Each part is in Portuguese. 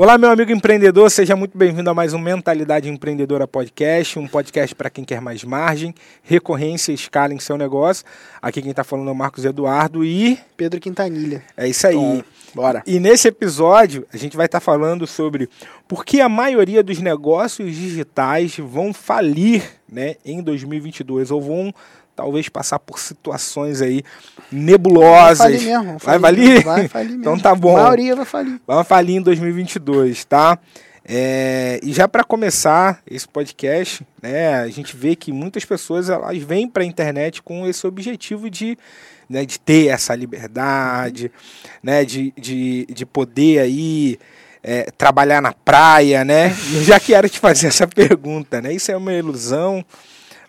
Olá, meu amigo empreendedor, seja muito bem-vindo a mais um Mentalidade Empreendedora Podcast, um podcast para quem quer mais margem, recorrência e escala em seu negócio. Aqui quem está falando é o Marcos Eduardo e. Pedro Quintanilha. É isso aí. Tom, bora. E nesse episódio a gente vai estar tá falando sobre por que a maioria dos negócios digitais vão falir né, em 2022 ou vão talvez passar por situações aí nebulosas. Vai falir mesmo. Vai falir? Vai falir mesmo. então tá bom. A maioria vai falir. Vai falir em 2022, tá? É, e já para começar esse podcast, né, a gente vê que muitas pessoas elas vêm para a internet com esse objetivo de, né, de ter essa liberdade, né, de, de, de poder aí é, trabalhar na praia, né? Eu já quero te fazer essa pergunta, né? Isso é uma ilusão?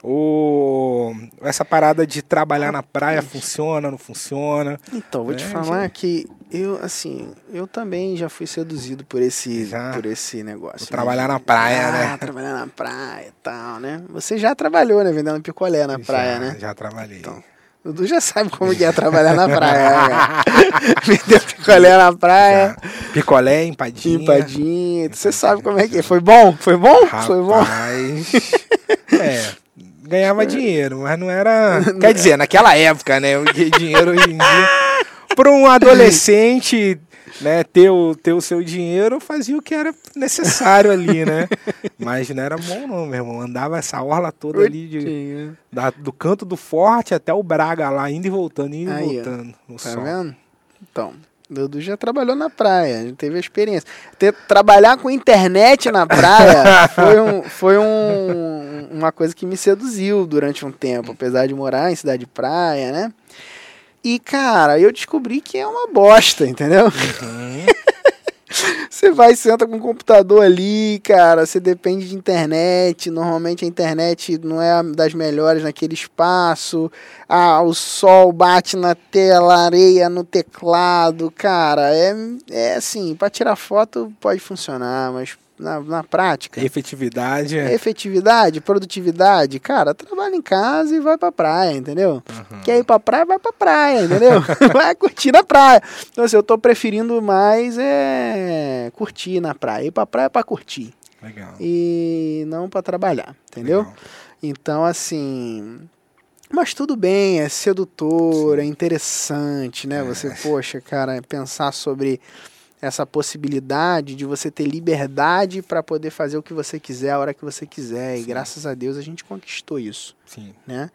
Ou essa parada de trabalhar na praia funciona, não funciona? Então, vou te é, falar que eu, assim, eu também já fui seduzido por esse, já. por esse negócio. Né? Trabalhar na praia, ah, né? Trabalhar na praia e tal, né? Você já trabalhou, né? Vendendo picolé na praia, já, né? Já trabalhei. Então, o Dudu já sabe como que é trabalhar na praia. Né? Vender picolé na praia. Já. Picolé, empadinha. Empadinha. Você sabe como é que é. Foi bom? Foi bom? Rapaz, Foi bom? é ganhava dinheiro, mas não era. Quer dizer, naquela época, né? O dinheiro hoje em dia. Para um adolescente né, ter, o, ter o seu dinheiro, fazia o que era necessário ali, né? Mas não era bom, não, meu irmão. Andava essa orla toda ali de, da, do canto do forte até o Braga lá, indo e voltando, indo Aí, e voltando. No tá sol. vendo? Então. Dudu já trabalhou na praia, já teve a experiência. Ter, trabalhar com internet na praia foi, um, foi um, uma coisa que me seduziu durante um tempo, apesar de morar em cidade de praia, né? E, cara, eu descobri que é uma bosta, entendeu? Uhum. Você vai senta com o computador ali, cara. Você depende de internet. Normalmente a internet não é das melhores naquele espaço. Ah, o sol bate na tela, areia no teclado. Cara, é, é assim, para tirar foto pode funcionar, mas na, na prática. Efetividade. Efetividade, produtividade. Cara, trabalha em casa e vai pra praia, entendeu? Uhum. Quer ir pra praia, vai pra praia, entendeu? vai curtir na praia. Então, assim, eu tô preferindo mais é curtir na praia. Ir pra praia é pra curtir. Legal. E não para trabalhar, entendeu? Legal. Então, assim. Mas tudo bem, é sedutor, Sim. é interessante, né? É. Você, poxa, cara, pensar sobre essa possibilidade de você ter liberdade para poder fazer o que você quiser a hora que você quiser. Sim. E graças a Deus a gente conquistou isso. Sim. Né?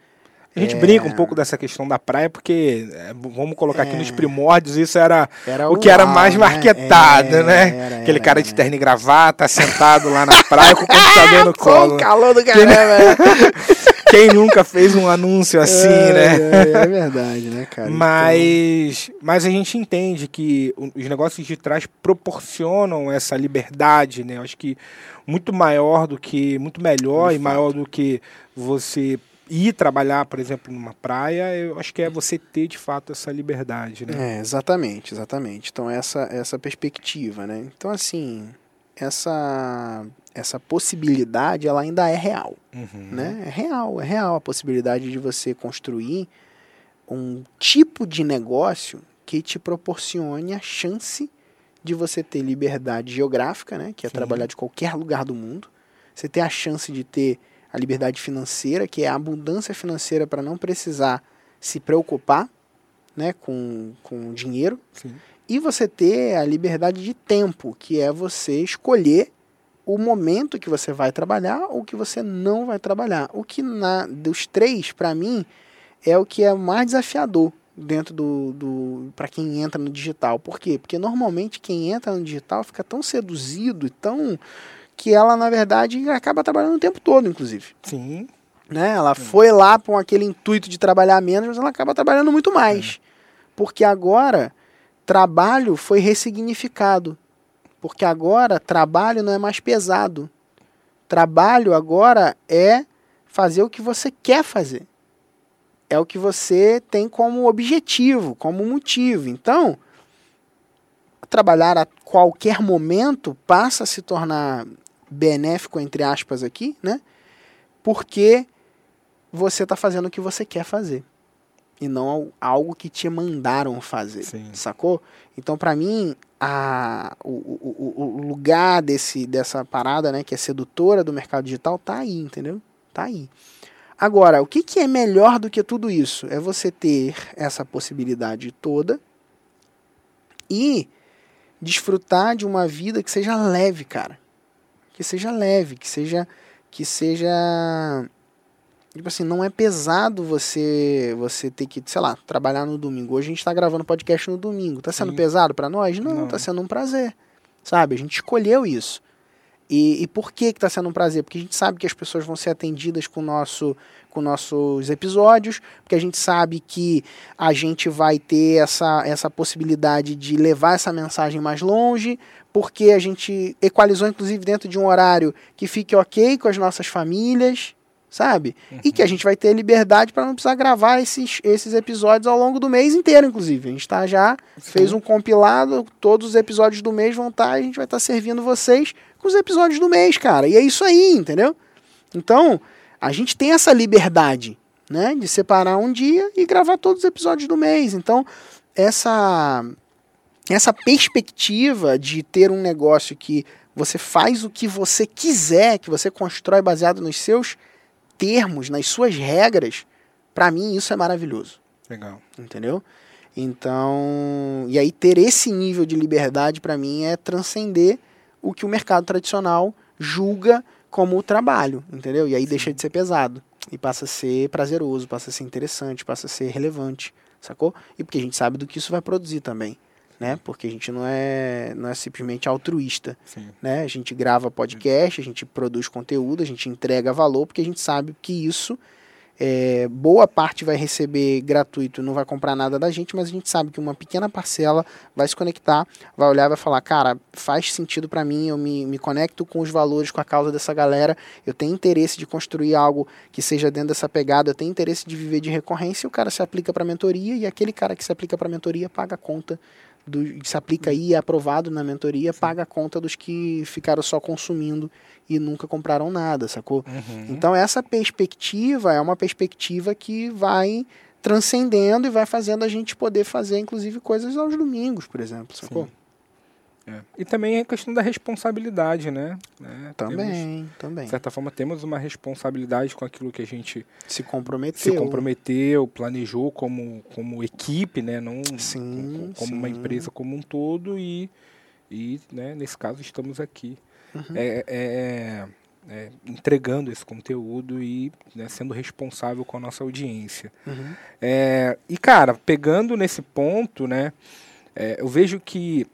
A gente é... brinca um pouco dessa questão da praia, porque, é, vamos colocar é... aqui nos primórdios, isso era, era o que era mais né? marketado, é, né? Era, Aquele cara de terno e gravata, sentado lá na praia com o computador no colo. o calor do caramba! Quem nunca fez um anúncio assim, é, né? É, é, verdade, né, cara? Mas, então... mas a gente entende que os negócios de trás proporcionam essa liberdade, né? Eu acho que muito maior do que, muito melhor de e fato. maior do que você ir trabalhar, por exemplo, numa praia, eu acho que é você ter de fato essa liberdade, né? É, exatamente, exatamente. Então essa essa perspectiva, né? Então assim, essa essa possibilidade ela ainda é real, uhum. né? É real, é real a possibilidade de você construir um tipo de negócio que te proporcione a chance de você ter liberdade geográfica, né? Que é Sim. trabalhar de qualquer lugar do mundo. Você ter a chance de ter a liberdade financeira, que é a abundância financeira para não precisar se preocupar, né? Com, com dinheiro. Sim. E você ter a liberdade de tempo, que é você escolher o momento que você vai trabalhar ou que você não vai trabalhar. O que na dos três, para mim, é o que é mais desafiador dentro do, do para quem entra no digital. Por quê? Porque normalmente quem entra no digital fica tão seduzido e tão que ela na verdade acaba trabalhando o tempo todo, inclusive. Sim. Né? Ela Sim. foi lá com aquele intuito de trabalhar menos, mas ela acaba trabalhando muito mais. É. Porque agora trabalho foi ressignificado. Porque agora trabalho não é mais pesado. Trabalho agora é fazer o que você quer fazer. É o que você tem como objetivo, como motivo. Então, trabalhar a qualquer momento passa a se tornar benéfico, entre aspas, aqui, né? Porque você está fazendo o que você quer fazer e não algo que te mandaram fazer, Sim. sacou? Então, para mim, a, o, o, o lugar desse, dessa parada, né, que é sedutora do mercado digital, tá aí, entendeu? Tá aí. Agora, o que, que é melhor do que tudo isso? É você ter essa possibilidade toda e desfrutar de uma vida que seja leve, cara. Que seja leve, que seja que seja tipo assim, não é pesado você você ter que, sei lá, trabalhar no domingo. Hoje a gente está gravando podcast no domingo. Tá sendo Sim. pesado para nós? Não, não, tá sendo um prazer. Sabe? A gente escolheu isso. E, e por que está sendo um prazer? Porque a gente sabe que as pessoas vão ser atendidas com, nosso, com nossos episódios, porque a gente sabe que a gente vai ter essa, essa possibilidade de levar essa mensagem mais longe, porque a gente equalizou, inclusive, dentro de um horário que fique ok com as nossas famílias, sabe? Uhum. E que a gente vai ter liberdade para não precisar gravar esses, esses episódios ao longo do mês inteiro, inclusive. A gente tá já Sim. fez um compilado, todos os episódios do mês vão estar, tá, a gente vai estar tá servindo vocês com os episódios do mês, cara. E é isso aí, entendeu? Então, a gente tem essa liberdade, né, de separar um dia e gravar todos os episódios do mês. Então, essa essa perspectiva de ter um negócio que você faz o que você quiser, que você constrói baseado nos seus termos, nas suas regras, para mim isso é maravilhoso. Legal. Entendeu? Então, e aí ter esse nível de liberdade para mim é transcender o que o mercado tradicional julga como o trabalho, entendeu? E aí Sim. deixa de ser pesado e passa a ser prazeroso, passa a ser interessante, passa a ser relevante, sacou? E porque a gente sabe do que isso vai produzir também né? Porque a gente não é, não é simplesmente altruísta, Sim. né? A gente grava podcast, a gente produz conteúdo, a gente entrega valor, porque a gente sabe que isso é, boa parte vai receber gratuito, não vai comprar nada da gente, mas a gente sabe que uma pequena parcela vai se conectar, vai olhar e vai falar, cara, faz sentido para mim, eu me, me conecto com os valores, com a causa dessa galera, eu tenho interesse de construir algo que seja dentro dessa pegada, eu tenho interesse de viver de recorrência, e o cara se aplica para mentoria e aquele cara que se aplica para mentoria paga a conta do, se aplica aí, é aprovado na mentoria, paga a conta dos que ficaram só consumindo e nunca compraram nada, sacou? Uhum. Então essa perspectiva é uma perspectiva que vai transcendendo e vai fazendo a gente poder fazer, inclusive, coisas aos domingos, por exemplo, sacou? Sim. É. E também a questão da responsabilidade, né? É, também, temos, também. De certa forma, temos uma responsabilidade com aquilo que a gente se comprometeu, se comprometeu planejou como, como equipe, né? Não sim, como, sim. uma empresa como um todo e, e né, nesse caso estamos aqui. Uhum. É, é, é, é, entregando esse conteúdo e né, sendo responsável com a nossa audiência. Uhum. É, e, cara, pegando nesse ponto, né? É, eu vejo que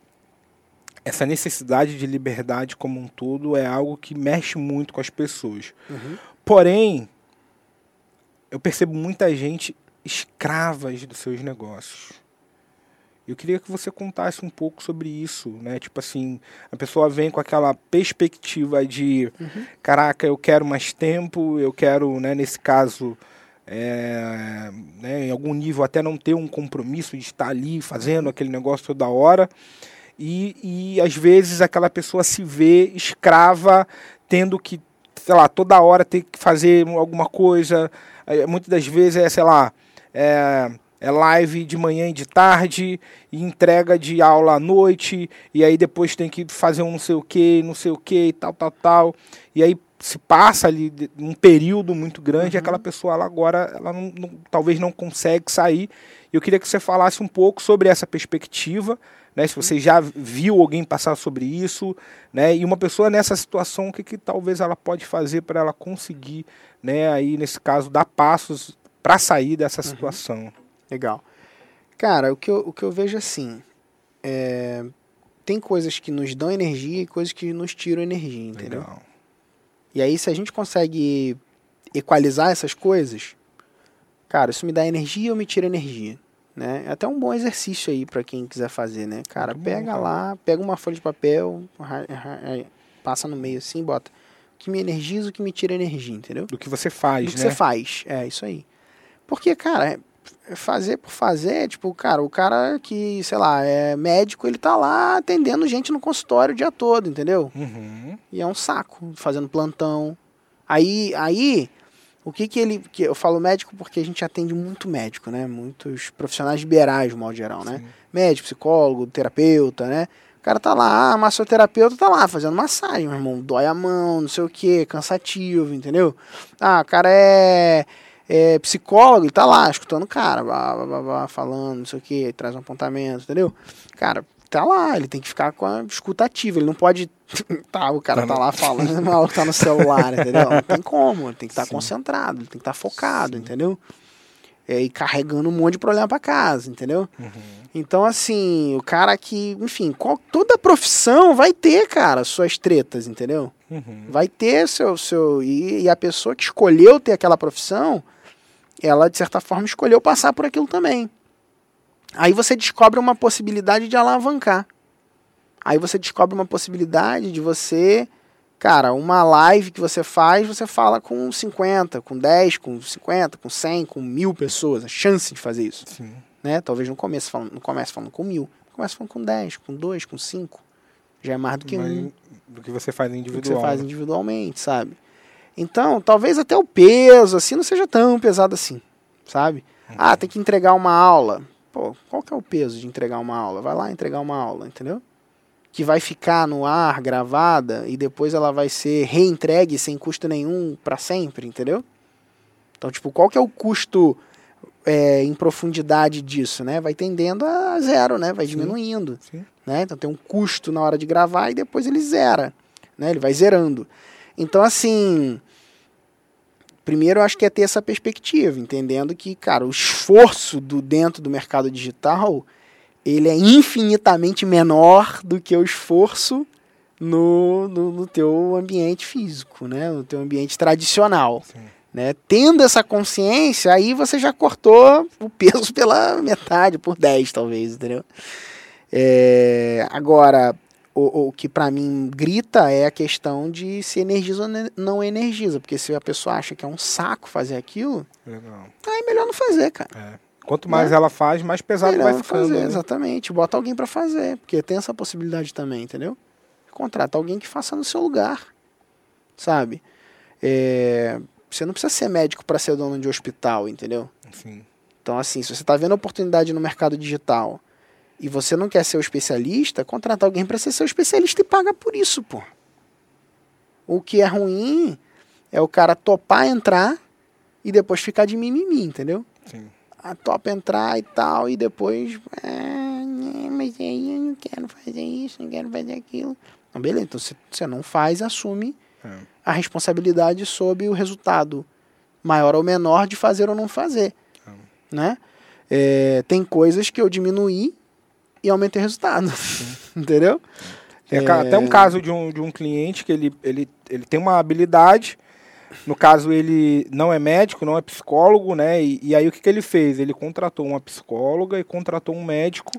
essa necessidade de liberdade como um todo é algo que mexe muito com as pessoas. Uhum. Porém, eu percebo muita gente escravas dos seus negócios. Eu queria que você contasse um pouco sobre isso, né? Tipo assim, a pessoa vem com aquela perspectiva de, uhum. caraca, eu quero mais tempo, eu quero, né, nesse caso, é, né, em algum nível até não ter um compromisso de estar ali fazendo aquele negócio toda hora. E, e às vezes aquela pessoa se vê escrava, tendo que, sei lá, toda hora ter que fazer alguma coisa. Muitas das vezes é, sei lá, é, é live de manhã e de tarde, e entrega de aula à noite, e aí depois tem que fazer um não sei o que, não sei o que, e tal, tal, tal. E aí se passa ali um período muito grande uhum. aquela pessoa ela agora ela não, não, talvez não consegue sair. Eu queria que você falasse um pouco sobre essa perspectiva, né? Se você já viu alguém passar sobre isso, né? E uma pessoa nessa situação, o que, que talvez ela pode fazer para ela conseguir, né? Aí nesse caso dar passos para sair dessa uhum. situação. Legal. Cara, o que eu, o que eu vejo assim, é, tem coisas que nos dão energia e coisas que nos tiram energia, entendeu? Legal. E aí se a gente consegue equalizar essas coisas, cara, isso me dá energia ou me tira energia? Né? É até um bom exercício aí para quem quiser fazer, né? Cara, Muito pega bom, lá, pega uma folha de papel, passa no meio assim, bota o que me energiza, o que me tira energia, entendeu? Do que você faz, Do que né? você faz, é isso aí. Porque, cara, é, fazer por fazer, tipo, cara, o cara que, sei lá, é médico, ele tá lá atendendo gente no consultório o dia todo, entendeu? Uhum. E é um saco, fazendo plantão. Aí, aí o que que ele. Que eu falo médico porque a gente atende muito médico, né? Muitos profissionais liberais, de modo geral, né? Sim. Médico, psicólogo, terapeuta, né? O cara tá lá, ah, massoterapeuta tá lá fazendo massagem, meu irmão. Dói a mão, não sei o que, cansativo, entendeu? Ah, o cara é, é psicólogo, ele tá lá escutando o cara, blá, blá, blá, blá, falando, não sei o que, traz um apontamento, entendeu? Cara, tá lá, ele tem que ficar com a escutativa, ele não pode. tá, o cara tá lá falando, o maluco tá no celular, entendeu? Não tem como, ele tem que estar tá concentrado, ele tem que estar tá focado, Sim. entendeu? É, e carregando um monte de problema para casa, entendeu? Uhum. Então, assim, o cara que, enfim, qual, toda profissão vai ter, cara, suas tretas, entendeu? Uhum. Vai ter seu. seu e, e, a pessoa que escolheu ter aquela profissão, ela, de certa forma, escolheu passar por aquilo também. Aí você descobre uma possibilidade de alavancar. Aí você descobre uma possibilidade de você. Cara, uma live que você faz, você fala com 50, com 10, com 50, com 100, com mil pessoas. A chance de fazer isso. Sim né? Talvez no começo falando, no começo falando com mil, começa falando com dez, com dois, com cinco. Já é mais do que Mas, um. Do que você faz individual. Do que você faz né? individualmente, sabe? Então, talvez até o peso, assim, não seja tão pesado assim, sabe? Uhum. Ah, tem que entregar uma aula. Pô, qual que é o peso de entregar uma aula? Vai lá entregar uma aula, entendeu? Que vai ficar no ar, gravada, e depois ela vai ser reentregue sem custo nenhum para sempre, entendeu? Então, tipo, qual que é o custo é, em profundidade disso, né? Vai tendendo a zero, né? Vai diminuindo, Sim. né? Então tem um custo na hora de gravar e depois ele zera, né? Ele vai zerando. Então assim, primeiro eu acho que é ter essa perspectiva, entendendo que, cara, o esforço do dentro do mercado digital ele é infinitamente menor do que o esforço no, no, no teu ambiente físico, né? No teu ambiente tradicional. Sim. Né? Tendo essa consciência, aí você já cortou o peso pela metade, por 10 talvez, entendeu? É, agora, o, o que para mim grita é a questão de se energiza ou não energiza, porque se a pessoa acha que é um saco fazer aquilo, Legal. aí melhor não fazer, cara. É. Quanto mais né? ela faz, mais pesado melhor vai ficando. Fazer, né? Exatamente, bota alguém para fazer, porque tem essa possibilidade também, entendeu? Contrata alguém que faça no seu lugar, sabe? É, você não precisa ser médico para ser dono de hospital, entendeu? Sim. Então, assim, se você está vendo oportunidade no mercado digital e você não quer ser o especialista, contrata alguém para ser seu especialista e paga por isso, pô. O que é ruim é o cara topar entrar e depois ficar de mimimi, entendeu? Sim. A topa entrar e tal, e depois. Ah, mas aí eu não quero fazer isso, não quero fazer aquilo. Então, beleza, então você não faz, assume é. a responsabilidade sobre o resultado maior ou menor de fazer ou não fazer. É. Né? É, tem coisas que eu diminuí e aumentei o resultado. Entendeu? É, até um caso de um, de um cliente que ele, ele, ele tem uma habilidade. No caso, ele não é médico, não é psicólogo, né? E, e aí o que, que ele fez? Ele contratou uma psicóloga e contratou um médico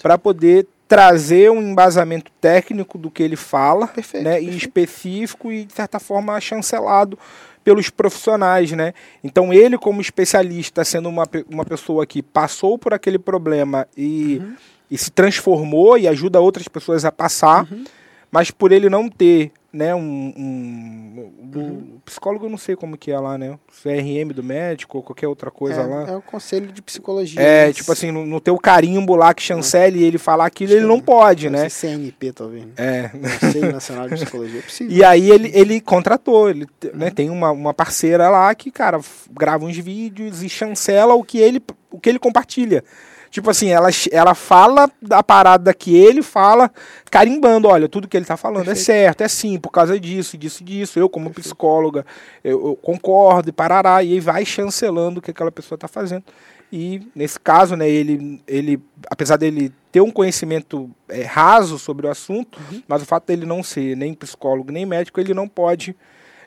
para poder trazer um embasamento técnico do que ele fala, perfeito, né, perfeito. específico e de certa forma chancelado pelos profissionais, né? Então ele como especialista, sendo uma, uma pessoa que passou por aquele problema e, uhum. E se transformou e ajuda outras pessoas a passar, uhum. mas por ele não ter né, um, um, uhum. psicólogo eu não sei como que é lá, né? CRM do médico ou qualquer outra coisa é, lá. É o conselho de psicologia. É, mas... tipo assim, no, no teu carimbo lá que chancele ele falar aquilo, ele não pode, né? CNP, talvez. Né? É. Conselho Nacional de Psicologia. É possível. E aí ele, ele contratou, ele né, uhum. tem uma, uma parceira lá que, cara, grava uns vídeos e chancela o que ele, o que ele compartilha. Tipo assim, ela, ela fala da parada que ele fala, carimbando, olha, tudo que ele tá falando é Perfeito. é certo, é sim, por causa disso, disso, disso. Eu, como Perfeito. psicóloga, eu, eu, concordo e parará, e aí vai chancelando o que aquela pessoa tá fazendo. E nesse caso, né, ele, ele apesar dele ter um conhecimento é, raso sobre o assunto, uhum. mas o fato dele não ser nem psicólogo nem médico, ele não pode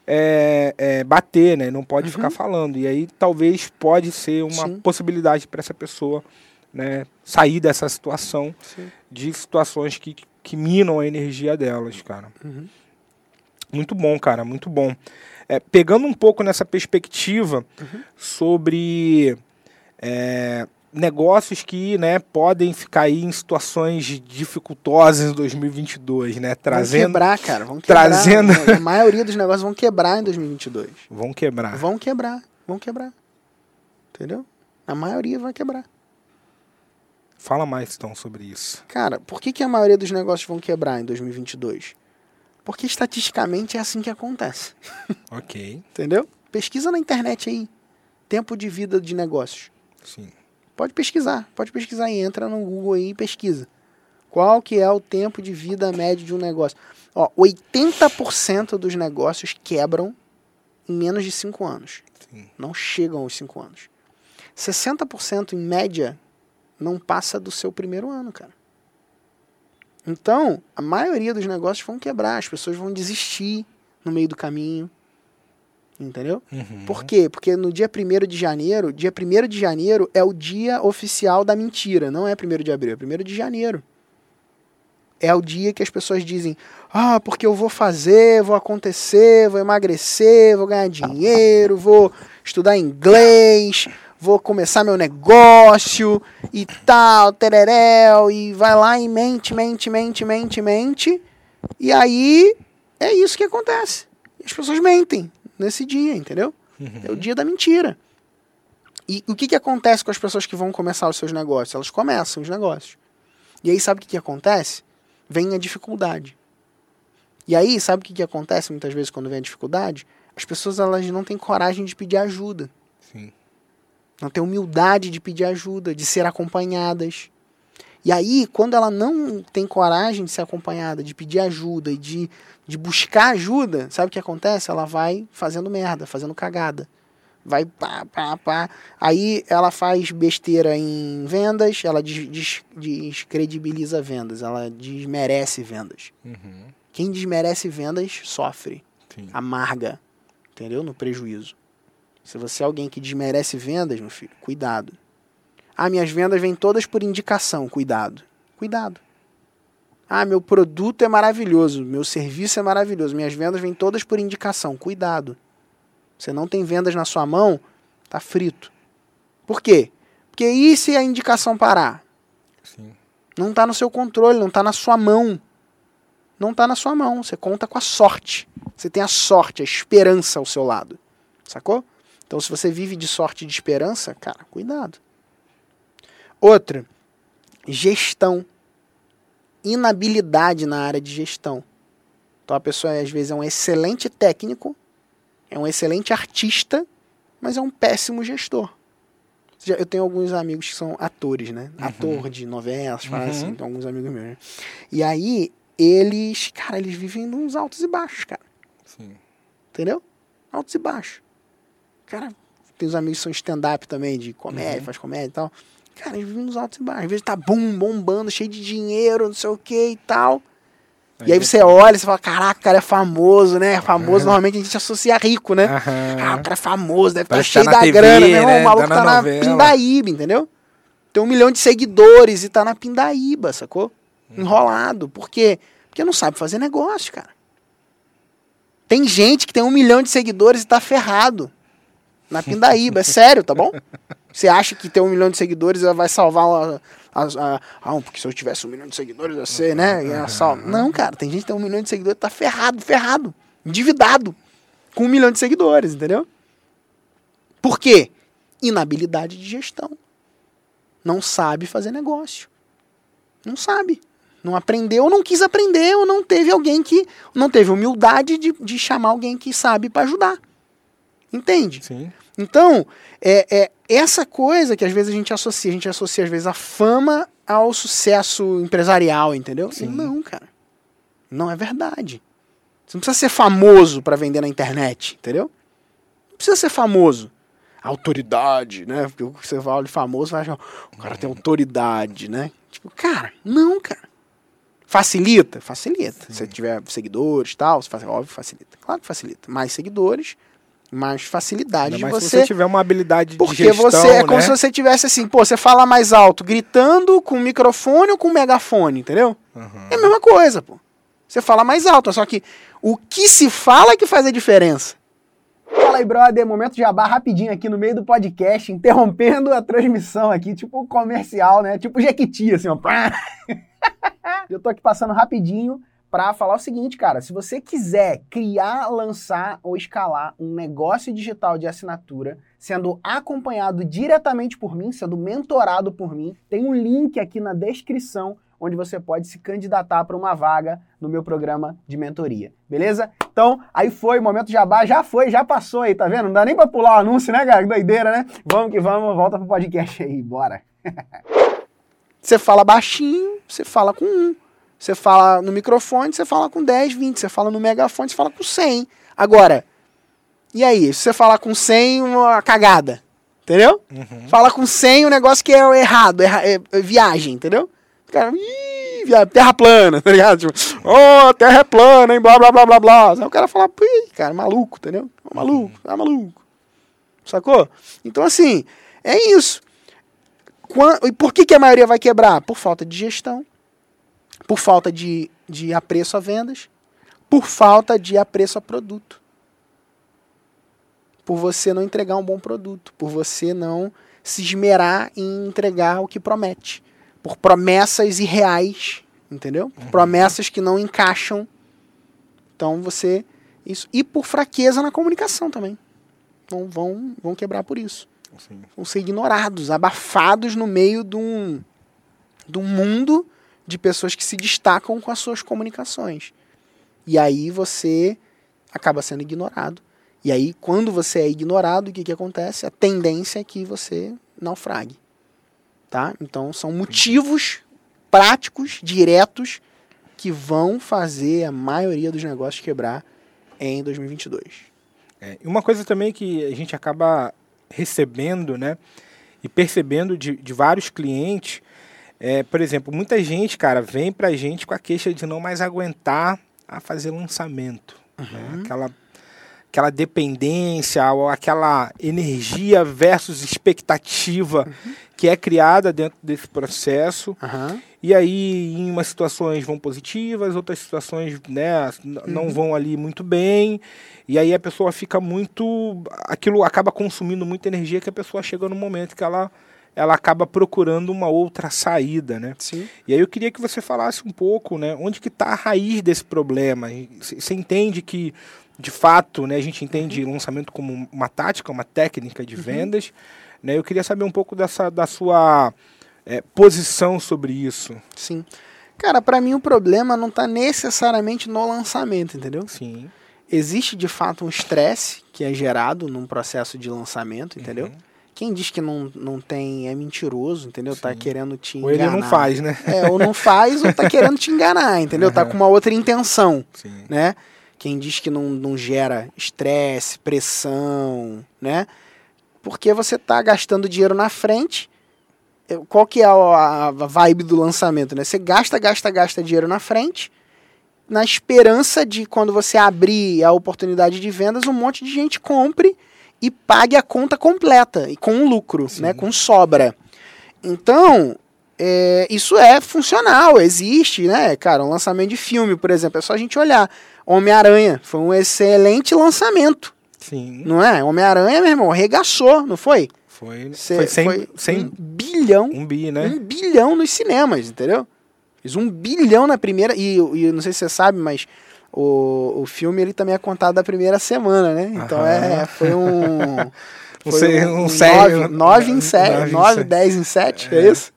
é, é, bater, né? Não pode uhum. ficar falando. E aí talvez pode ser uma Sim. possibilidade para essa pessoa né, sair dessa situação Sim. de situações que, que minam a energia delas, cara. Uhum. Muito bom, cara, muito bom. É, pegando um pouco nessa perspectiva uhum. sobre é, negócios que né, podem ficar aí em situações dificultosas em 2022, né? Trazendo, vão quebrar, cara. Vão quebrar. Trazendo... A maioria dos negócios vão quebrar em 2022. Vão quebrar. Vão quebrar. Vão quebrar. Entendeu? A maioria vai quebrar. Fala mais então sobre isso. Cara, por que, que a maioria dos negócios vão quebrar em 2022? Porque estatisticamente é assim que acontece. Ok. Entendeu? Pesquisa na internet aí. Tempo de vida de negócios. Sim. Pode pesquisar, pode pesquisar aí, entra no Google aí e pesquisa. Qual que é o tempo de vida médio de um negócio? Ó, 80% dos negócios quebram em menos de 5 anos. Sim. Não chegam aos 5 anos. 60% em média não passa do seu primeiro ano, cara. Então, a maioria dos negócios vão quebrar, as pessoas vão desistir no meio do caminho. Entendeu? Uhum. Por quê? Porque no dia 1 de janeiro, dia 1 de janeiro é o dia oficial da mentira, não é 1 de abril, é 1 de janeiro. É o dia que as pessoas dizem: "Ah, porque eu vou fazer, vou acontecer, vou emagrecer, vou ganhar dinheiro, vou estudar inglês, vou começar meu negócio e tal, tereréu, e vai lá e mente, mente, mente, mente, mente. E aí é isso que acontece. As pessoas mentem nesse dia, entendeu? É o dia da mentira. E o que, que acontece com as pessoas que vão começar os seus negócios? Elas começam os negócios. E aí sabe o que, que acontece? Vem a dificuldade. E aí, sabe o que, que acontece muitas vezes quando vem a dificuldade? As pessoas elas não têm coragem de pedir ajuda. Sim. Não têm humildade de pedir ajuda, de ser acompanhadas. E aí, quando ela não tem coragem de ser acompanhada, de pedir ajuda e de, de buscar ajuda, sabe o que acontece? Ela vai fazendo merda, fazendo cagada. Vai pá, pá, pá. Aí ela faz besteira em vendas, ela des, des, descredibiliza vendas, ela desmerece vendas. Uhum. Quem desmerece vendas sofre, Sim. amarga, entendeu? No prejuízo. Se você é alguém que desmerece vendas, meu filho, cuidado. Ah, minhas vendas vêm todas por indicação, cuidado. Cuidado. Ah, meu produto é maravilhoso, meu serviço é maravilhoso, minhas vendas vêm todas por indicação, cuidado. Você não tem vendas na sua mão, tá frito. Por quê? Porque e se a indicação parar? Sim. Não está no seu controle, não está na sua mão. Não está na sua mão. Você conta com a sorte. Você tem a sorte, a esperança ao seu lado. Sacou? Então, se você vive de sorte e de esperança, cara, cuidado. Outra, gestão. Inabilidade na área de gestão. Então, a pessoa às vezes é um excelente técnico, é um excelente artista, mas é um péssimo gestor. Seja, Eu tenho alguns amigos que são atores, né? Ator de novelas, fala Uhum. assim, então alguns amigos meus. né? E aí, eles, cara, eles vivem nos altos e baixos, cara. Sim. Entendeu? Altos e baixos. Cara, tem os amigos que são stand-up também, de comédia, Uhum. faz comédia e tal. Cara, eles vivem nos altos e baixos. Às vezes tá bum, bombando, cheio de dinheiro, não sei o que e tal. E aí você olha e fala, caraca, o cara é famoso, né? Famoso, normalmente a gente associa rico, né? Ah, o cara é famoso, deve estar Parece que cheio tá da TV, grana, meu irmão. né? O maluco Tá tá na novela. Pindaíba, entendeu? Tem um milhão de seguidores e tá na Pindaíba, sacou? Enrolado. Por quê? Porque não sabe fazer negócio, cara. Tem gente que tem um milhão de seguidores e tá ferrado na Pindaíba. É sério, tá bom? Você acha que ter um milhão de seguidores vai salvar a, ah, porque se eu tivesse um milhão de seguidores ia ser, né? Ia sal... Não, cara, tem gente que tem um milhão de seguidores tá ferrado, ferrado, endividado, com um milhão de seguidores, entendeu? Por quê? Inabilidade de gestão. Não sabe fazer negócio. Não sabe. Não aprendeu, não quis aprender, ou não teve alguém que. Não teve humildade de, de chamar alguém que sabe para ajudar. Entende? Sim. Então, é, é essa coisa que às vezes a gente associa, a gente associa às vezes a fama ao sucesso empresarial, entendeu? Sim. Não, cara. Não é verdade. Você não precisa ser famoso para vender na internet, entendeu? Não precisa ser famoso. Autoridade, né? Porque você fala de famoso, vai achar, o cara tem autoridade, né? Tipo, cara, não, cara. Facilita? Facilita. Se você tiver seguidores e tal, você faz, óbvio, facilita. Claro que facilita. Mais seguidores, mais facilidade Ainda de mais se você você tiver uma habilidade de porque gestão, você é como né? se você tivesse assim, pô, você fala mais alto gritando com microfone ou com megafone, entendeu? Uhum. É a mesma coisa, pô. Você fala mais alto, só que o que se fala é que faz a diferença. Fala aí, brother. Momento de jabá rapidinho aqui no meio do podcast, interrompendo a transmissão aqui, tipo comercial, né? Tipo Jequiti, assim, ó. Eu tô aqui passando rapidinho para falar o seguinte, cara. Se você quiser criar, lançar ou escalar um negócio digital de assinatura sendo acompanhado diretamente por mim, sendo mentorado por mim. Tem um link aqui na descrição onde você pode se candidatar para uma vaga no meu programa de mentoria. Beleza? Então, aí foi, momento jabá, já foi, já passou aí, tá vendo? Não dá nem para pular o anúncio, né, cara? Doideira, né? Vamos que vamos, volta pro podcast aí, bora. você fala baixinho, você fala com um. Você fala no microfone, você fala com 10, 20. Você fala no megafone, você fala com 100. Agora, e aí? Se você falar com 100, uma cagada. Entendeu? Uhum. Fala com 100 um negócio que é errado, é, é viagem, entendeu? Cara, ih, terra plana, tá ligado? Tipo, oh, terra é plana, hein, blá, blá, blá, blá, blá. Aí o cara fala, ih, cara, maluco, entendeu? Maluco, tá maluco. Sacou? Então, assim, é isso. E por que, que a maioria vai quebrar? Por falta de gestão, por falta de, de apreço a vendas, por falta de apreço a produto por você não entregar um bom produto, por você não se esmerar em entregar o que promete, por promessas irreais, entendeu? Por uhum. promessas que não encaixam. Então você isso e por fraqueza na comunicação também. Vão vão vão quebrar por isso. Sim. Vão ser ignorados, abafados no meio de um, de um mundo de pessoas que se destacam com as suas comunicações. E aí você acaba sendo ignorado e aí, quando você é ignorado, o que, que acontece? A tendência é que você naufrague. Tá? Então, são motivos práticos, diretos, que vão fazer a maioria dos negócios quebrar em 2022. É, uma coisa também que a gente acaba recebendo, né, e percebendo de, de vários clientes, é, por exemplo, muita gente, cara, vem pra gente com a queixa de não mais aguentar a fazer lançamento. Né? Uhum. Né? Aquela aquela dependência ou aquela energia versus expectativa uhum. que é criada dentro desse processo. Uhum. E aí, em umas situações vão positivas, outras situações né, uhum. não vão ali muito bem. E aí a pessoa fica muito. Aquilo acaba consumindo muita energia que a pessoa chega no momento que ela ela acaba procurando uma outra saída, né? Sim. E aí eu queria que você falasse um pouco, né? Onde que está a raiz desse problema? Você entende que de fato, né, a gente entende uhum. lançamento como uma tática, uma técnica de uhum. vendas. Uhum. Né, eu queria saber um pouco dessa, da sua é, posição sobre isso. Sim. Cara, para mim o problema não está necessariamente no lançamento, entendeu? Sim. Existe de fato um estresse que é gerado num processo de lançamento, entendeu? Uhum. Quem diz que não, não tem é mentiroso, entendeu? Tá Sim. Tá querendo te enganar. Ou ele não faz, né? É, ou não faz ou tá querendo te enganar, entendeu? Uhum. Tá com uma outra intenção, Sim. né? Quem diz que não, não gera estresse, pressão, né? Porque você está gastando dinheiro na frente. Qual que é a, a vibe do lançamento, né? Você gasta, gasta, gasta dinheiro na frente, na esperança de quando você abrir a oportunidade de vendas, um monte de gente compre e pague a conta completa e com um lucro, Sim. né? Com sobra. Então, é, isso é funcional, existe, né? Cara, um lançamento de filme, por exemplo, é só a gente olhar. Homem-Aranha foi um excelente lançamento. Sim. Não é? Homem-Aranha, meu irmão, regaçou, não foi? Foi. Cê, foi, 100, foi 100, um bilhão. Um bi, né? Um bilhão nos cinemas, entendeu? Fiz um bilhão na primeira. E, e não sei se você sabe, mas o, o filme ele também é contado da primeira semana, né? Então é, foi um. Foi um, um, um 9 em 7. 9, 10 em 7, é, é isso?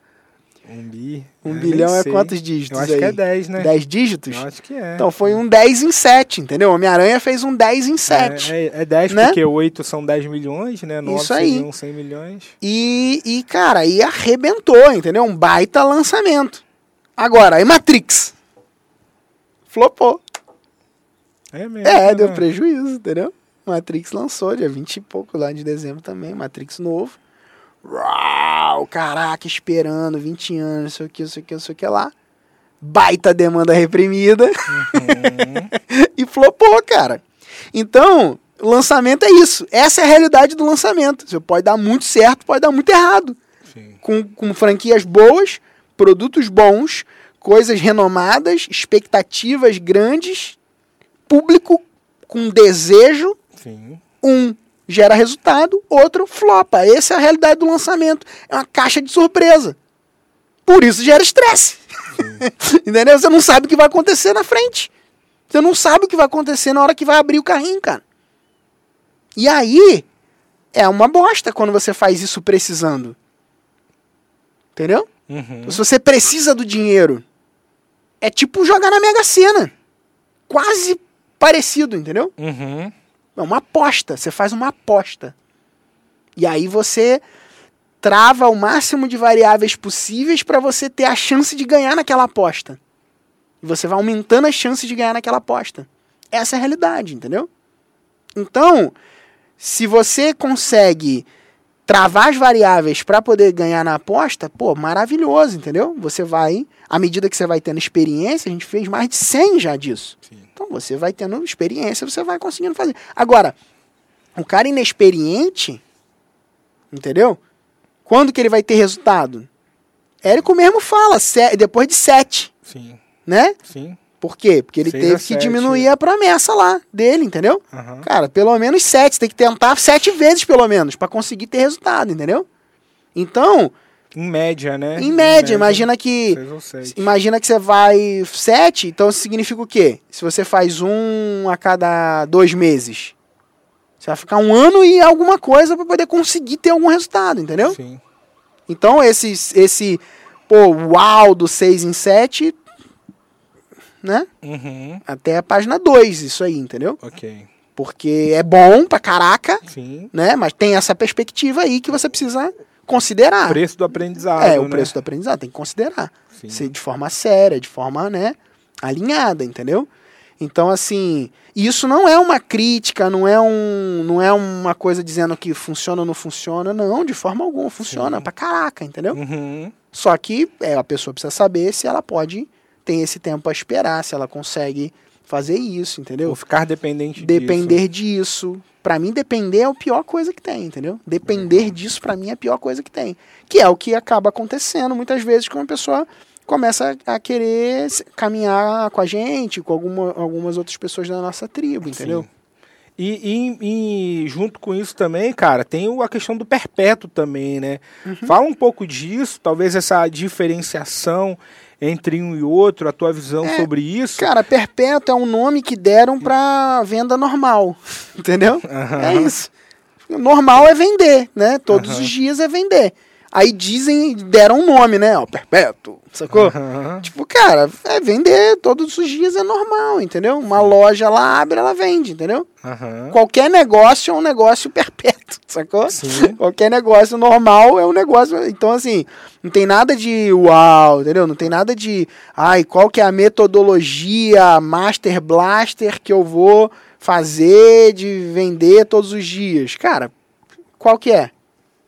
Um bi. Um bilhão é quantos dígitos? Eu acho aí? que é 10, né? 10 dígitos? Eu acho que é. Então foi um 10 em 7, entendeu? Homem-Aranha fez um 10 em 7. É, é, é 10 né? porque 8 são 10 milhões, né? 9 Isso aí. seriam 100 milhões. E, e, cara, aí arrebentou, entendeu? Um baita lançamento. Agora, aí Matrix. Flopou. É mesmo. É, né? deu prejuízo, entendeu? Matrix lançou dia 20 e pouco lá de dezembro também, Matrix novo. Uau, caraca, esperando 20 anos, não sei o que, não sei o que, não sei o que lá. Baita demanda reprimida. Uhum. e flopou, cara. Então, lançamento é isso. Essa é a realidade do lançamento. Você pode dar muito certo, pode dar muito errado. Com, com franquias boas, produtos bons, coisas renomadas, expectativas grandes, público com desejo. Sim. Um gera resultado, outro flopa. Essa é a realidade do lançamento. É uma caixa de surpresa. Por isso gera estresse. Entendeu? Você não sabe o que vai acontecer na frente. Você não sabe o que vai acontecer na hora que vai abrir o carrinho, cara. E aí, é uma bosta quando você faz isso precisando. Entendeu? Uhum. Se você precisa do dinheiro, é tipo jogar na Mega Sena. Quase parecido, entendeu? Uhum. É uma aposta. Você faz uma aposta. E aí você trava o máximo de variáveis possíveis para você ter a chance de ganhar naquela aposta. E você vai aumentando as chances de ganhar naquela aposta. Essa é a realidade, entendeu? Então, se você consegue travar as variáveis para poder ganhar na aposta, pô, maravilhoso, entendeu? Você vai, à medida que você vai tendo experiência, a gente fez mais de 100 já disso. Sim. Você vai tendo experiência, você vai conseguindo fazer. Agora, o cara inexperiente, entendeu? Quando que ele vai ter resultado? Érico mesmo fala, depois de 7, Sim. né? Sim. Por quê? Porque ele Seis teve que sete. diminuir a promessa lá dele, entendeu? Aham. Cara, pelo menos sete. Você tem que tentar sete vezes, pelo menos, pra conseguir ter resultado, entendeu? Então, Em média, né? em média, imagina que. Seis ou sete. Imagina que você vai sete, então isso significa o quê? Se você faz um a cada dois meses, você vai ficar um ano e alguma coisa pra poder conseguir ter algum resultado, entendeu? Sim. Então esse, esse pô, uau do 6 em 7, né? Uhum. Até a página 2, isso aí, entendeu? Ok. Porque é bom pra caraca, Sim. né? Mas tem essa perspectiva aí que você precisa considerar. Preço do aprendizado. é, o né? preço do aprendizado, tem que considerar. Sim. Ser de forma séria, de forma, né, alinhada, entendeu? Então, assim, isso não é uma crítica, não é, um, não é uma coisa dizendo que funciona ou não funciona, não, de forma alguma, funciona Sim. pra caraca, entendeu? Uhum. Só que é, a pessoa precisa saber se ela pode ter esse tempo a esperar, se ela consegue fazer isso, entendeu? Ou ficar dependente Depender disso. Pra mim, depender é a pior coisa que tem, entendeu? Depender disso, pra mim, é a pior coisa que tem. Que é o que acaba acontecendo muitas vezes quando a pessoa começa a querer caminhar com a gente, com alguma, algumas outras pessoas da nossa tribo, entendeu? Sim. E, e- e junto com isso também, cara, tem a questão do perpétuo também, né? Uhum. Fala um pouco disso, talvez essa diferenciação entre um e outro, a tua visão É, sobre isso. Cara, perpétuo é um nome que deram pra venda normal, entendeu? Aham. É isso. Normal é vender, né? Todos Aham. os dias é vender. Aí dizem, deram um nome, né? Ó, perpétuo, sacou? Aham. Tipo, cara, é vender todos os dias é normal, entendeu? Uma loja lá abre, ela vende, entendeu? Aham. Qualquer negócio é um negócio perpétuo, sacou? Sim. Qualquer negócio normal é um negócio. Então, assim, não tem nada de uau, entendeu? Não tem nada de. Ai, qual que é a metodologia Master Blaster que eu vou fazer de vender todos os dias? Cara, qual que é?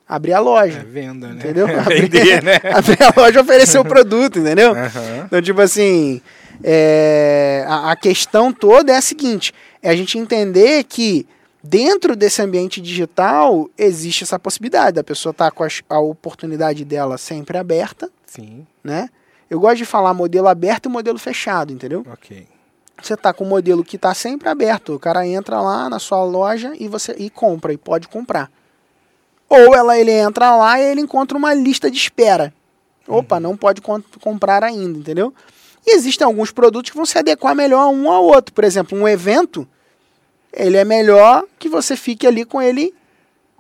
Abrir a É loja. venda, né? Entendeu? É vender, né? Abrir a loja e oferecer o produto, entendeu? Aham. Então, tipo assim, é, a, a questão toda é a seguinte: é a gente entender que dentro desse ambiente digital existe essa possibilidade da pessoa estar com as- a, oportunidade dela sempre aberta, Sim, né? Eu gosto de falar modelo aberto e modelo fechado, entendeu? ok. Você tá com um modelo que tá sempre aberto, o cara entra lá na sua loja e você e compra e pode comprar. Ou ela ele entra lá e ele encontra uma lista de espera. Opa, não pode com- comprar ainda, entendeu? E existem alguns produtos que vão se adequar melhor um ao outro. Por exemplo, um evento, ele é melhor que você fique ali com ele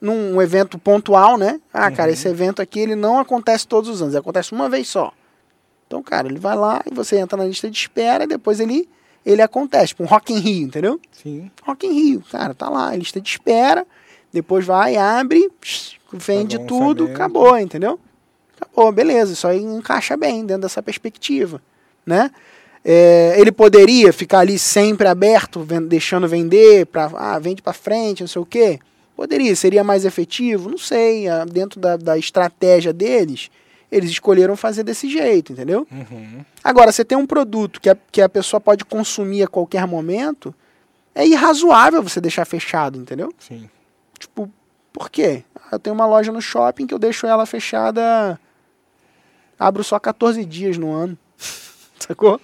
num evento pontual, né? Ah, cara, Uhum. esse evento aqui ele não acontece todos os anos, ele acontece uma vez só. Então, cara, ele vai lá e você entra na lista de espera e depois ele, ele acontece. Tipo um Rock in Rio, entendeu? Sim. Rock in Rio, cara, tá lá, lista de espera, depois vai, abre, vende um tudo, acabou, entendeu? Acabou, beleza, isso aí encaixa bem dentro dessa perspectiva, né? É, ele poderia ficar ali sempre aberto, deixando vender, pra, ah, vende para frente, não sei o quê? Poderia, seria mais efetivo? Não sei, ah, dentro da, da estratégia deles, eles escolheram fazer desse jeito, entendeu? Uhum. Agora, você tem um produto que a, que a pessoa pode consumir a qualquer momento, é irrazoável você deixar fechado, entendeu? Sim. Por quê? Eu tenho uma loja no shopping que eu deixo ela fechada. Abro só 14 dias no ano. Sacou?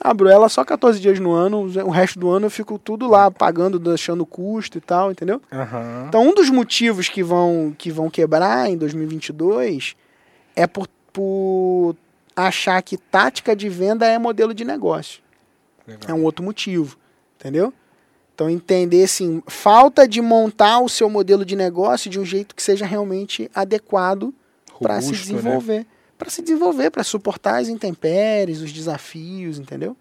Abro ela só 14 dias no ano, o resto do ano eu fico tudo lá pagando, deixando custo e tal, entendeu? Aham. Então, um dos motivos que vão, que vão quebrar em 2022 é por, por achar que tática de venda é modelo de negócio. É Legal. um outro motivo, entendeu? Então, entender assim, falta de montar o seu modelo de negócio de um jeito que seja realmente adequado para se Robusto, né? desenvolver. Para se desenvolver, para suportar as intempéries, os desafios, entendeu?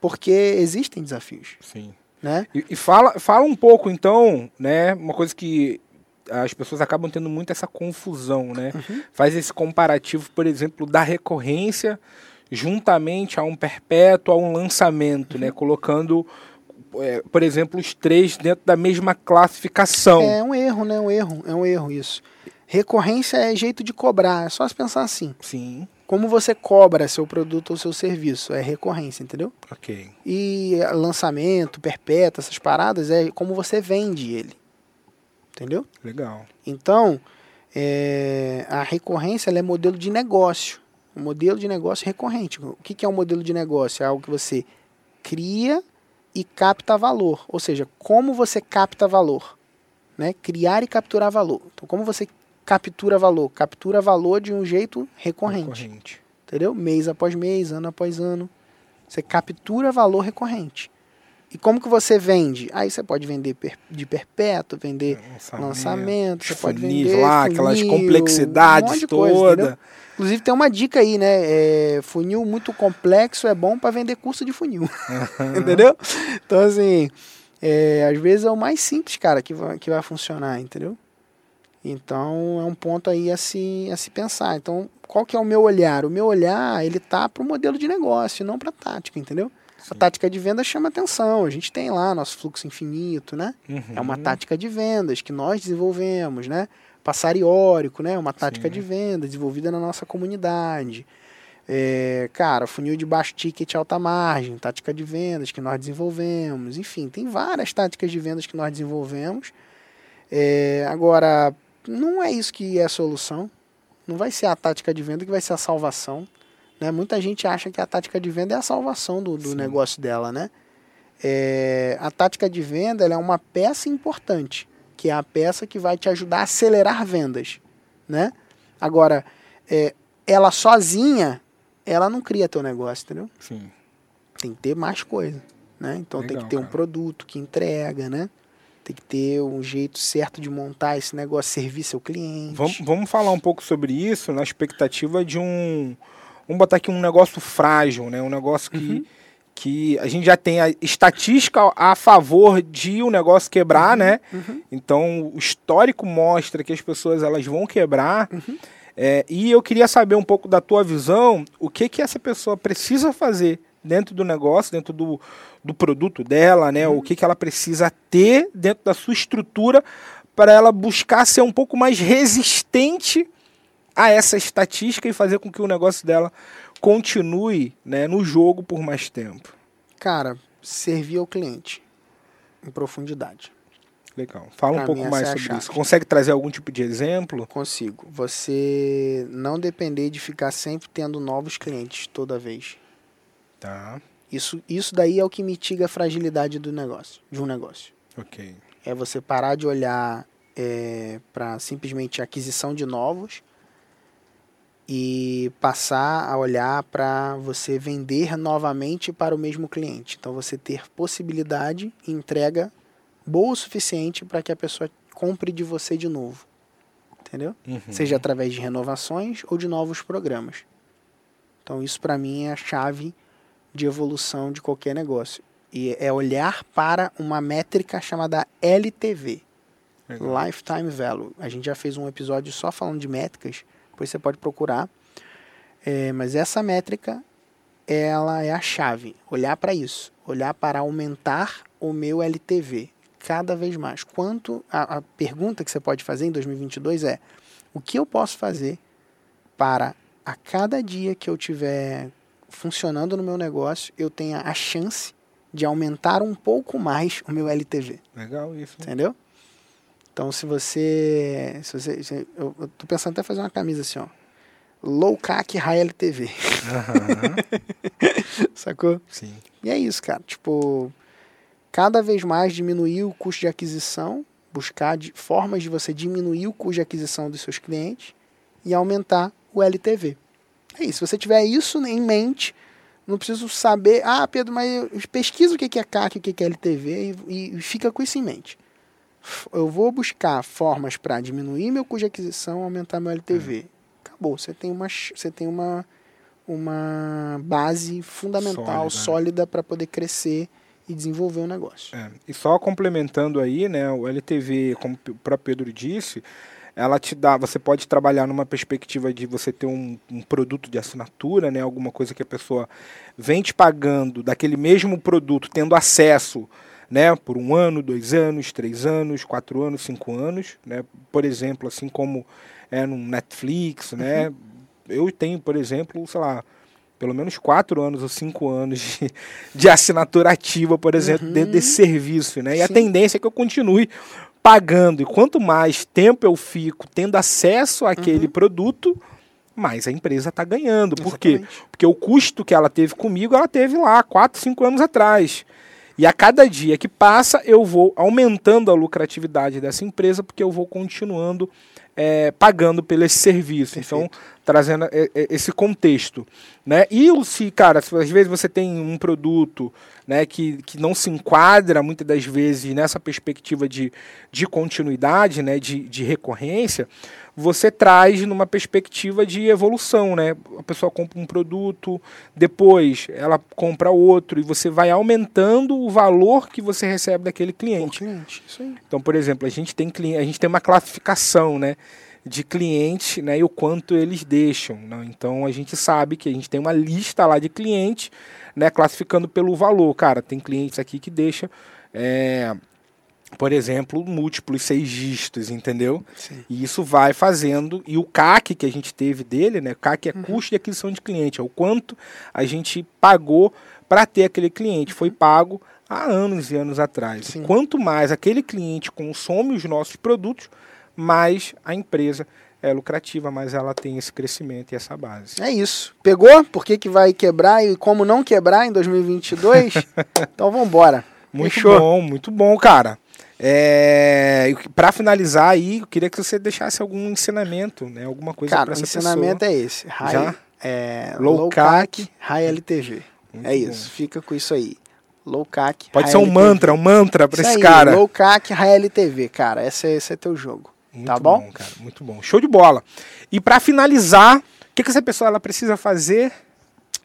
Porque existem desafios, Sim. né? E, e fala, fala um pouco, então, né? Uma coisa que as pessoas acabam tendo muito essa confusão, né? Uhum. Faz esse comparativo, por exemplo, da recorrência juntamente a um perpétuo, a um lançamento, Uhum. né? Colocando, é, por exemplo, os três dentro da mesma classificação. É um erro, né? Um erro, é um erro isso. Recorrência é jeito de cobrar, é só se pensar assim. Sim, Como você cobra seu produto ou seu serviço, é recorrência, entendeu? ok. E lançamento, perpétuo, essas paradas, é como você vende ele. Entendeu? Legal. Então, é, a recorrência ela é modelo de negócio. Modelo de negócio recorrente. O que, que é um modelo de negócio? É algo que você cria e capta valor. Ou seja, como você capta valor. Né? Criar e capturar valor. Então, como você captura valor? Captura valor de um jeito recorrente. Recorrente. Entendeu? Mês após mês, ano após ano. Você captura valor recorrente. E como que você vende? Aí você pode vender per- de perpétuo, vender lançamento, você pode funis vender lá, aquelas funil, complexidades um de coisa? Inclusive tem uma dica aí, né? É, funil muito complexo é bom para vender curso de funil. entendeu? Então, assim, é, às vezes é o mais simples, cara, que vai, que vai funcionar, entendeu? Então é um ponto aí a se, a se pensar. Então, qual que é o meu olhar? O meu olhar, ele tá para o modelo de negócio, não para tática, entendeu? A tática de venda chama atenção. A gente tem lá nosso fluxo infinito, né? É uma Uhum. tática de vendas que nós desenvolvemos, né? Passariórico, né? Uma tática Sim. de venda desenvolvida na nossa comunidade. É, cara, funil de baixo ticket alta margem, tática de vendas que nós desenvolvemos. Enfim, tem várias táticas de vendas que nós desenvolvemos. É, agora, não é isso que é a solução. Não vai ser a tática de venda que vai ser a salvação. Né? Muita gente acha que a tática de venda é a salvação do, do negócio dela, né? É, a tática de venda ela é uma peça importante, que é a peça que vai te ajudar a acelerar vendas, né? Agora, é, ela sozinha, ela não cria teu negócio, entendeu? Sim. Tem que ter mais coisa, né? Então tem Legal, que ter um cara. produto que entrega, né? Tem que ter um jeito certo de montar esse negócio, servir seu cliente. Vamos, vamos falar um pouco sobre isso na expectativa de um. Vamos botar aqui um negócio frágil, né? Um negócio que, Uhum. que a gente já tem a estatística a favor de o negócio quebrar, né? Uhum. Então o histórico mostra que as pessoas elas vão quebrar. Uhum. É, e eu queria saber um pouco da tua visão, o que que essa pessoa precisa fazer dentro do negócio, dentro do, do produto dela, né? Uhum. O que, que ela precisa ter dentro da sua estrutura para ela buscar ser um pouco mais resistente a essa estatística e fazer com que o negócio dela continue né, no jogo por mais tempo. Cara, servir ao cliente em profundidade. Legal. Fala Pra um pouco mais é sobre isso. Consegue trazer algum tipo de exemplo? Consigo. Você não depender de ficar sempre tendo novos clientes toda vez. Tá, Isso, isso daí é o que mitiga a fragilidade do negócio, de um negócio. ok. É você parar de olhar para simplesmente aquisição de novos e passar a olhar para você vender novamente para o mesmo cliente. Então você ter possibilidade e entrega boa o suficiente para que a pessoa compre de você de novo. Entendeu? Uhum. Seja através de renovações ou de novos programas. Então isso para mim é a chave de evolução de qualquer negócio. E é olhar para uma métrica chamada LTV, Legal. Lifetime Value. A gente já fez um episódio só falando de métricas, depois você pode procurar. É, mas essa métrica, ela é a chave. Olhar para isso, olhar para aumentar o meu LTV cada vez mais. Quanto a, a pergunta que você pode fazer em 2022 é: o que eu posso fazer para a cada dia que eu tiver funcionando no meu negócio, eu tenha a chance de aumentar um pouco mais o meu LTV, Legal isso. entendeu? Então, se você, se você, se- eu, eu tô pensando até fazer uma camisa assim, ó, low CAC high LTV, Aham, sacou? Sim. E é isso, cara. Tipo, cada vez mais diminuir o custo de aquisição, buscar de, formas de você diminuir o custo de aquisição dos seus clientes e aumentar o LTV. É isso. Se você tiver isso em mente, Não preciso saber, ah, Pedro, mas pesquisa o que é CAC, o que é LTV e, e fica com isso em mente. Eu vou buscar formas para diminuir meu custo de aquisição, aumentar meu LTV. Uhum. Acabou, você tem uma, você tem uma, uma base fundamental, sólida para poder crescer e desenvolver o negócio. É. E só complementando aí, né, o LTV, como o próprio Pedro disse, ela te dá, você pode trabalhar numa perspectiva de você ter um, um, produto de assinatura, né, alguma coisa que a pessoa vem te pagando daquele mesmo produto, tendo acesso, né, por um ano, dois anos, três anos, quatro anos, cinco anos, né, por exemplo, assim como é no Netflix, né, uhum. eu tenho, por exemplo, sei lá, pelo menos quatro anos ou cinco anos de, de assinatura ativa, por exemplo, uhum. dentro desse serviço, né, e Sim. a tendência é que eu continue pagando. E quanto mais tempo eu fico tendo acesso àquele uhum. produto, mais a empresa está ganhando. Por quê? Porque o custo que ela teve comigo, ela teve lá 4, 5 anos atrás. E a cada dia que passa, eu vou aumentando a lucratividade dessa empresa, porque eu vou continuando é, pagando pelo esse serviço. Então, Perfeito. Então, trazendo é, é, esse contexto. Né? E se, cara, se às vezes você tem um produto né, que, que não se enquadra muitas das vezes nessa perspectiva de, de continuidade, né, de, de recorrência, você traz numa perspectiva de evolução, né? A pessoa compra um produto, depois ela compra outro e você vai aumentando o valor que você recebe daquele cliente. cliente então, por exemplo, a gente tem a gente tem uma classificação, né? De clientes né, e o quanto eles deixam. Né? Então a gente sabe que a gente tem uma lista lá de clientes, né, classificando pelo valor. Cara, tem clientes aqui que deixam, é, por exemplo, múltiplos seis dígitos, entendeu? Sim. E isso vai fazendo. E o CAC que a gente teve dele, né? CAC é uhum. custo de aquisição de cliente, é o quanto a gente pagou para ter aquele cliente. Foi pago há anos e anos atrás. Sim. Quanto mais aquele cliente consome os nossos produtos, mais a empresa é lucrativa, mas ela tem esse crescimento e essa base. É isso. Pegou? Por que, que vai quebrar e como não quebrar em 2022? então vamos embora. Muito Fechou. bom, muito bom, cara. É, para finalizar aí, eu queria que você deixasse algum ensinamento, né? Alguma coisa para essa pessoa. o ensinamento é esse. High, Já? É, low, low CAC, CAC, High LTV. Muito é isso. Bom. Fica com isso aí. Low CAC, Pode ser um LTV. mantra, um mantra para esse aí, cara. Low CAC, High LTV, cara. Esse, esse é teu jogo. Muito tá bom? bom? cara, muito bom. Show de bola. E para finalizar, o que, que essa pessoa ela precisa fazer?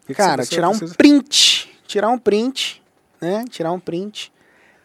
Que cara, tirar precisa... um print. Tirar um print, né? Tirar um print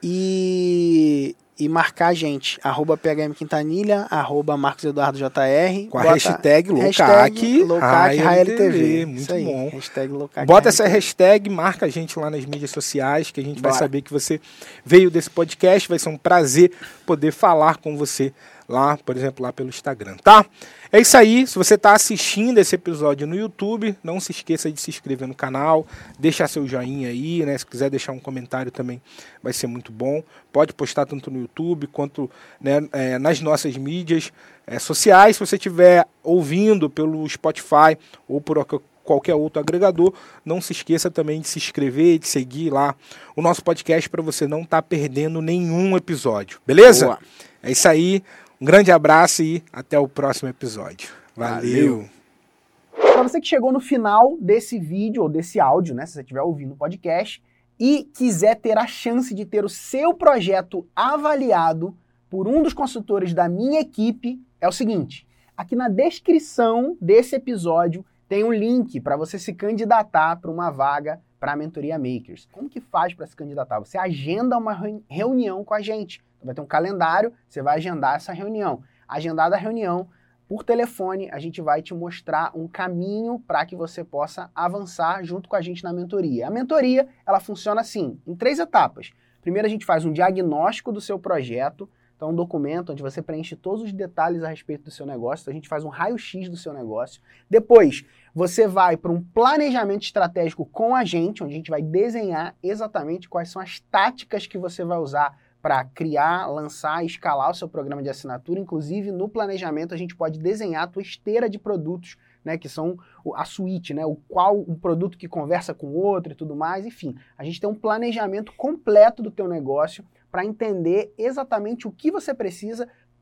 e, e marcar a gente. Arroba PHM Quintanilha, arroba Marcos Eduardo JR. Com a hashtag Loucac, Loucac TV. Muito aí, bom. Hashtag Bota essa hashtag, marca a gente lá nas mídias sociais, que a gente Bora. vai saber que você veio desse podcast. Vai ser um prazer poder falar com você lá, por exemplo, lá pelo Instagram, tá? É isso aí. Se você está assistindo esse episódio no YouTube, não se esqueça de se inscrever no canal, deixar seu joinha aí, né? Se quiser deixar um comentário também vai ser muito bom. Pode postar tanto no YouTube quanto né, é, nas nossas mídias é, sociais. Se você estiver ouvindo pelo Spotify ou por qualquer outro agregador, não se esqueça também de se inscrever, de seguir lá o nosso podcast para você não estar tá perdendo nenhum episódio. Beleza? Boa. É isso aí. Um grande abraço e até o próximo episódio. Valeu. Para você que chegou no final desse vídeo ou desse áudio, né, se você estiver ouvindo o podcast e quiser ter a chance de ter o seu projeto avaliado por um dos consultores da minha equipe, é o seguinte: aqui na descrição desse episódio tem um link para você se candidatar para uma vaga para a mentoria Makers. Como que faz para se candidatar? Você agenda uma reunião com a gente vai ter um calendário, você vai agendar essa reunião. Agendada a reunião, por telefone, a gente vai te mostrar um caminho para que você possa avançar junto com a gente na mentoria. A mentoria, ela funciona assim, em três etapas. Primeiro a gente faz um diagnóstico do seu projeto, então um documento onde você preenche todos os detalhes a respeito do seu negócio, então, a gente faz um raio-x do seu negócio. Depois, você vai para um planejamento estratégico com a gente, onde a gente vai desenhar exatamente quais são as táticas que você vai usar para criar, lançar, escalar o seu programa de assinatura. Inclusive, no planejamento, a gente pode desenhar a tua esteira de produtos, né, que são a suíte, né, o qual um produto que conversa com o outro e tudo mais. Enfim, a gente tem um planejamento completo do teu negócio para entender exatamente o que você precisa